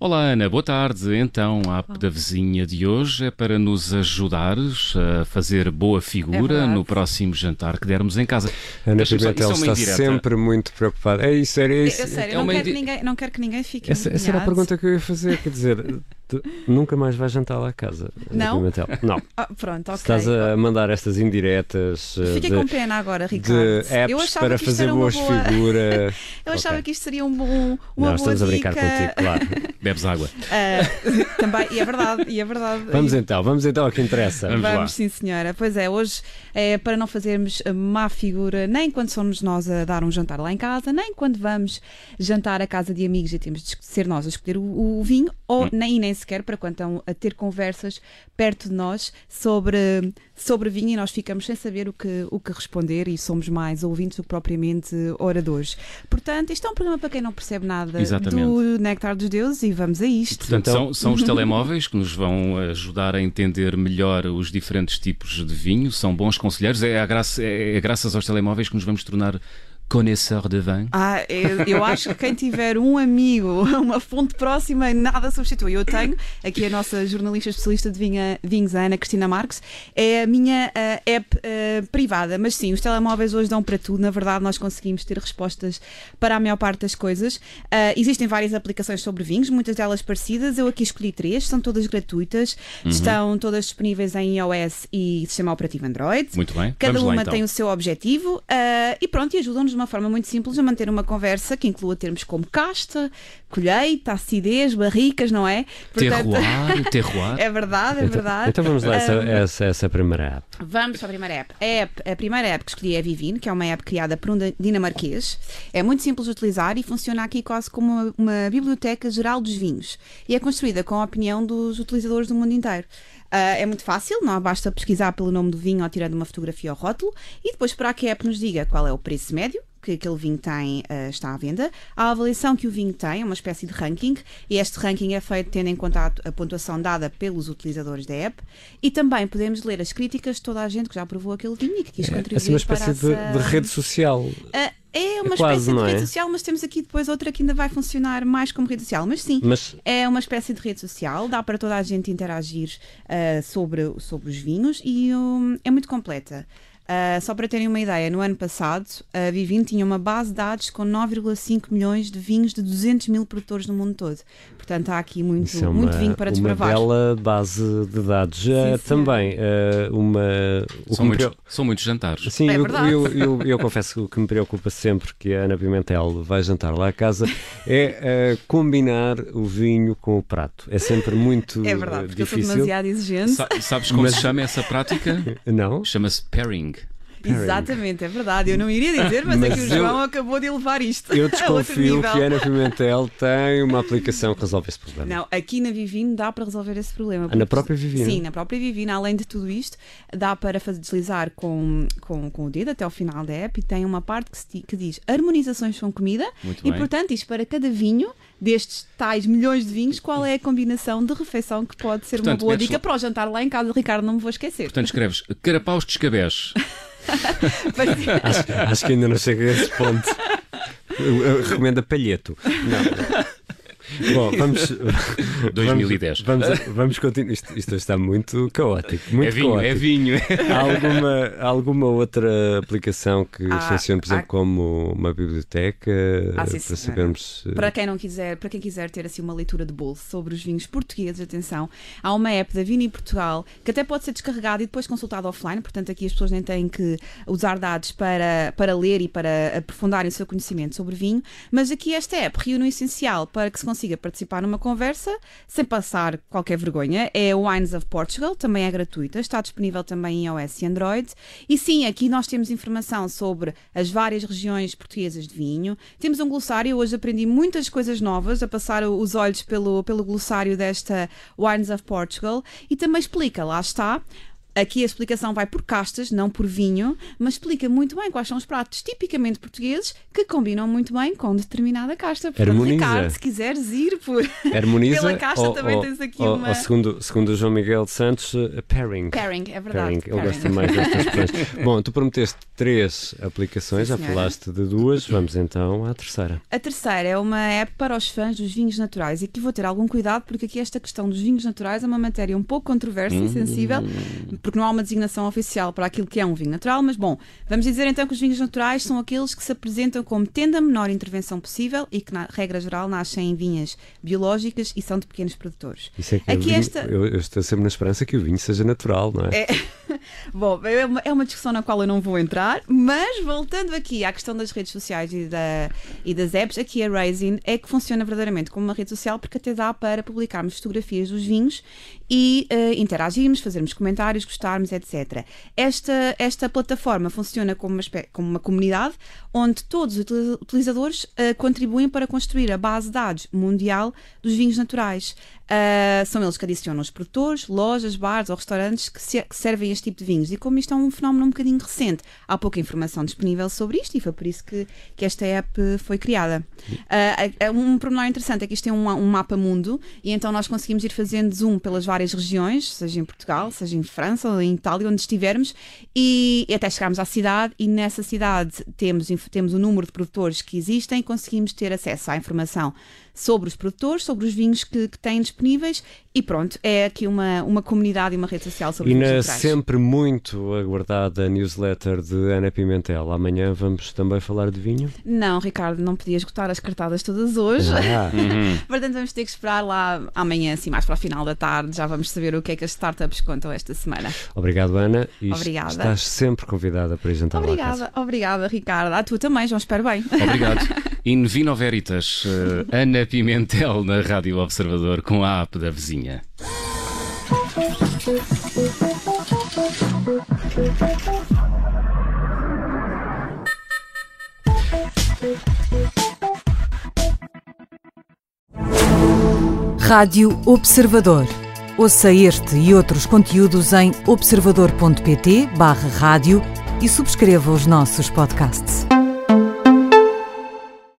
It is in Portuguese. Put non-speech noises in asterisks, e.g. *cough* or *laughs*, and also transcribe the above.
Olá Ana, boa tarde. Então, a app da vizinha de hoje é para nos ajudares a fazer boa figura É no próximo jantar que dermos em casa. Ana Pimentel é está indireta. sempre muito preocupada. É isso, era isso. eu sério, é não, quero que ninguém, não quero que ninguém fique Essa, essa era a pergunta que eu ia fazer. Quer dizer, tu nunca mais vais jantar lá a casa. Não? Não. *laughs* Ah, pronto, ok. Estás a mandar estas indiretas eh, Fiquei de, com pena agora, de Ricardo. eu apps achava para que isto fazer boas boa... figuras. *laughs* Eu achava Ok. que isto seria um bom, uma Não, boa estamos a brincar dica. contigo, claro. *laughs* Bebes água. Ah, também, e é verdade, e é verdade. Vamos então, vamos então ao que interessa. Vamos lá. Vamos, sim, senhora. Pois é, hoje é para não fazermos a má figura, nem quando somos nós a dar um jantar lá em casa, nem quando vamos jantar à casa de amigos e temos de ser nós a escolher o, o vinho, ou nem, nem sequer para quando estão a ter conversas perto de nós sobre, sobre vinho e nós ficamos sem saber o que, o que responder e somos mais ouvintes do que propriamente oradores. Portanto, isto é um programa para quem não percebe nada Exatamente. do Néctar dos Deuses e vamos a isto. Portanto, Então- são, são os *laughs* telemóveis que nos vão ajudar a entender melhor os diferentes tipos de vinho. São bons conselheiros. É, a graça- é- é graças aos telemóveis que nos vamos tornar conhecedor de vin. Ah, eu, eu acho que quem tiver um amigo, *laughs* uma fonte próxima, nada substitui. Eu tenho, aqui a nossa jornalista especialista de vinha, vinhos, a Ana Cristina Marques, é a minha ah, app ah, privada. Mas sim, os telemóveis hoje dão para tudo. Na verdade, nós conseguimos ter respostas para a maior parte das coisas. Ah, existem várias aplicações sobre vinhos, muitas delas parecidas. Eu aqui escolhi três, são todas gratuitas, estão todas disponíveis em iOS e sistema operativo Android. Muito bem. Cada Vamos lá, uma então. tem o seu objetivo e pronto, e ajudam-nos de uma forma muito simples a manter uma conversa que inclua termos como casta, colheita, acidez, barricas, não é? Terroir, terroir. *laughs* é verdade, é Então, verdade. então vamos lá, essa, essa, essa primeira app. Vamos para a primeira app. A, app. a primeira app que escolhi é a Vivino, que é uma app criada por um dinamarquês. É muito simples de utilizar e funciona aqui quase como uma, uma biblioteca geral dos vinhos. E é construída com a opinião dos utilizadores do mundo inteiro. Ah, é muito fácil, não basta pesquisar pelo nome do vinho ou tirando uma fotografia ao rótulo e depois esperar que a app nos diga qual é o preço médio que aquele vinho tem ah, está à venda, a avaliação que o vinho tem, é uma espécie de ranking, e este ranking é feito tendo em conta a, a pontuação dada pelos utilizadores da app, e também podemos ler as críticas de toda a gente que já provou aquele vinho e que quis É contribuir assim uma para espécie de, essa... de rede social. Ah, é uma É quase, espécie de não é? rede social, mas temos aqui depois outra que ainda vai funcionar mais como rede social, mas sim. Mas É uma espécie de rede social, dá para toda a gente interagir ah, sobre, sobre os vinhos e hum, é muito completa. Ah, só para terem uma ideia, no ano passado a Vivino tinha uma base de dados com 9,5 milhões de vinhos de 200 mil produtores no mundo todo. Portanto, há aqui muito, isso é uma, muito vinho para uma desbravar. bela base de dados. Já Sim, também eh, uma. São muitos, são muitos jantares. Sim, É eu, eu, eu, eu confesso que o que me preocupa sempre que a Ana Pimentel vai jantar lá a casa *laughs* é combinar o vinho com o prato. É sempre muito É verdade, porque eu sou difícil. demasiado exigente. Sa- sabes como Mas- se chama essa prática? *laughs* Não? Chama-se pairing. Exatamente, é verdade. Eu não iria dizer, mas, Mas aqui o eu- João acabou de elevar isto. Eu *laughs* desconfio que a Ana Pimentel tem uma aplicação que resolve esse problema. Não, aqui na Vivino dá para resolver esse problema. Ah, na própria Vivino? Sim, na própria Vivino. Além de tudo isto, dá para deslizar com, com, com o dedo até ao final da app e tem uma parte que, se que diz harmonizações com comida Muito e, bem. portanto, isto para cada vinho destes tais milhões de vinhos, qual é a combinação de refeição que pode ser uma Portanto, boa metes dica lá- para o jantar lá em casa. Ricardo, não me vou esquecer. Portanto, escreves carapaus de escabés. *laughs* *laughs* *laughs* Acho, acho que ainda não chega a esse ponto. Eu, eu recomendo a palheto. Não. Bom, vamos. *laughs* 2010. Vamos, vamos, vamos continuar. Isto, isto está muito caótico. Muito é vinho, caótico. é vinho. Há alguma, alguma outra aplicação que Há- funcione, por exemplo, há- como uma biblioteca Ah, sim, para sabermos. Para quem não quiser, para quem quiser ter assim uma leitura de bolso sobre os vinhos portugueses, atenção, há uma app da Vini Portugal que até pode ser descarregada e depois consultada offline, portanto aqui as pessoas nem têm que usar dados para, para ler e para aprofundarem o seu conhecimento sobre vinho, mas aqui esta app reúne o essencial para que se consiga participar numa conversa sem passar qualquer vergonha. É o Wines of Portugal, também é gratuita, está disponível também em iOS e Android. E sim, aqui nós temos informação sobre as várias regiões portuguesas de vinho. Temos um glossário, hoje aprendi muitas coisas novas a passar os olhos pelo, pelo glossário desta Wines of Portugal e também explica, lá está, Aqui a explicação vai por castas, não por vinho, mas explica muito bem quais são os pratos tipicamente portugueses que combinam muito bem com determinada casta. Portanto, Harmoniza. Ricardo, se quiseres ir por... Harmoniza. Pela caixa ou, também ou- tens aqui ou- uma- ou segundo, segundo o João Miguel Santos, eh, pairing. Pairing, é verdade. Pairing, ele gosta mais destas *laughs* expressões. Bom, tu prometeste três aplicações, Sim, já senhora. falaste de duas, vamos então à terceira. A terceira é uma app para os fãs dos vinhos naturais. E aqui vou ter algum cuidado, porque aqui esta questão dos vinhos naturais é uma matéria um pouco controversa e sensível, porque não há uma designação oficial para aquilo que é um vinho natural. Mas bom, vamos dizer então que os vinhos naturais são aqueles que se apresentam como tendo a menor intervenção possível e que, na regra geral, nascem em vinhas biológicas e são de pequenos produtores. Isso é que Aqui o vinho- esta- eu, eu estou sempre na esperança que o vinho seja natural, não é? É. *laughs* Bom, é uma, é uma discussão na qual eu não vou entrar, mas voltando aqui à questão das redes sociais e, da, e das apps, aqui a Raisin é que funciona verdadeiramente como uma rede social porque até dá para publicarmos fotografias dos vinhos e eh, interagirmos, fazermos comentários, gostarmos, etc. Esta, esta plataforma funciona como uma, como uma comunidade onde todos os utili- utilizadores eh, contribuem para construir a base de dados mundial dos vinhos naturais. Ah, são eles que adicionam os produtores, lojas, bares ou restaurantes que, se- que servem este tipo de vinhos. E como isto é um fenómeno um bocadinho recente, há pouca informação disponível sobre isto e foi por isso que, que esta app foi criada. É- é um pormenor interessante é que isto tem um, um mapa mundo e então nós conseguimos ir fazendo zoom pelas várias regiões, seja em Portugal, seja em França ou em Itália, onde estivermos, e, e até chegarmos à cidade. E nessa cidade temos, temos o número de produtores que existem e conseguimos ter acesso à informação sobre os produtores, sobre os vinhos que, que têm disponíveis e pronto, é aqui uma, uma comunidade e uma rede social sobre E vinhos na naturais. sempre muito aguardada newsletter de Ana Pimentel, amanhã vamos também falar de vinho? Não, Ricardo, não podia esgotar as cartadas todas hoje. Ah, *laughs* Portanto, vamos ter que esperar lá amanhã, assim, mais para o final da tarde. Já vamos saber o que é que as startups contam esta semana. obrigado, Ana. E Obrigada. estás sempre convidada para casa. Obrigada, obrigada, Ricardo. A tu também, João, espero bem. Obrigado. *laughs* In Vino Veritas, eh, Ana Pimentel na Rádio Observador com a app da vizinha. Rádio Observador. Ouça este e outros conteúdos em observador.pt/barra rádio e subscreva os nossos podcasts.